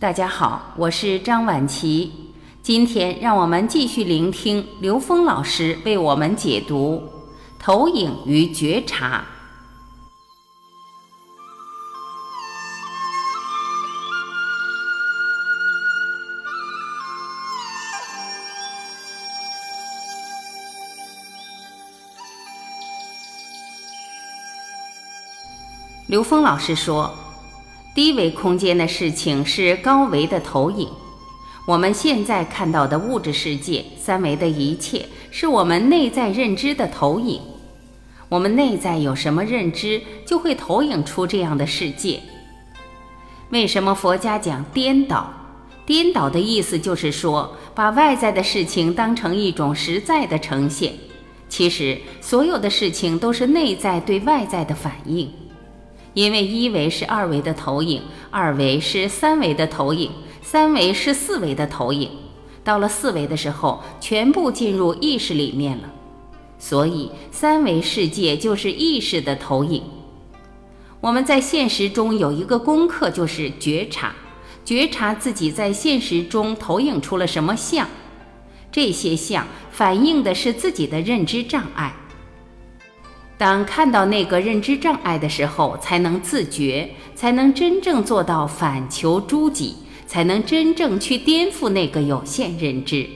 大家好，我是张晚琪。今天让我们继续聆听刘峰老师为我们解读《投影与觉察》。刘峰老师说。低维空间的事情是高维的投影。我们现在看到的物质世界、三维的一切，是我们内在认知的投影。我们内在有什么认知，就会投影出这样的世界。为什么佛家讲颠倒？颠倒的意思就是说，把外在的事情当成一种实在的呈现。其实，所有的事情都是内在对外在的反应。因为一维是二维的投影，二维是三维的投影，三维是四维的投影，到了四维的时候，全部进入意识里面了。所以，三维世界就是意识的投影。我们在现实中有一个功课，就是觉察，觉察自己在现实中投影出了什么相，这些相反映的是自己的认知障碍。当看到那个认知障碍的时候，才能自觉，才能真正做到反求诸己，才能真正去颠覆那个有限认知。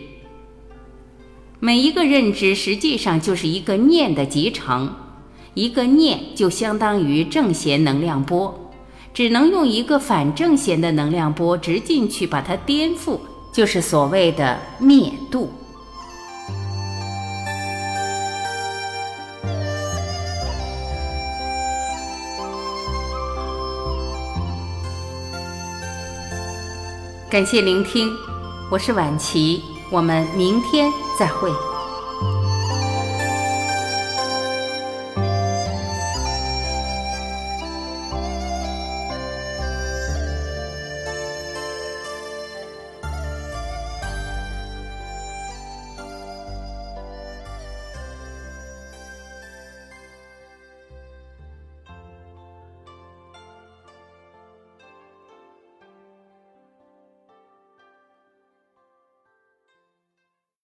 每一个认知实际上就是一个念的集成，一个念就相当于正弦能量波，只能用一个反正弦的能量波直进去把它颠覆，就是所谓的灭度。感谢聆听，我是晚琪，我们明天再会。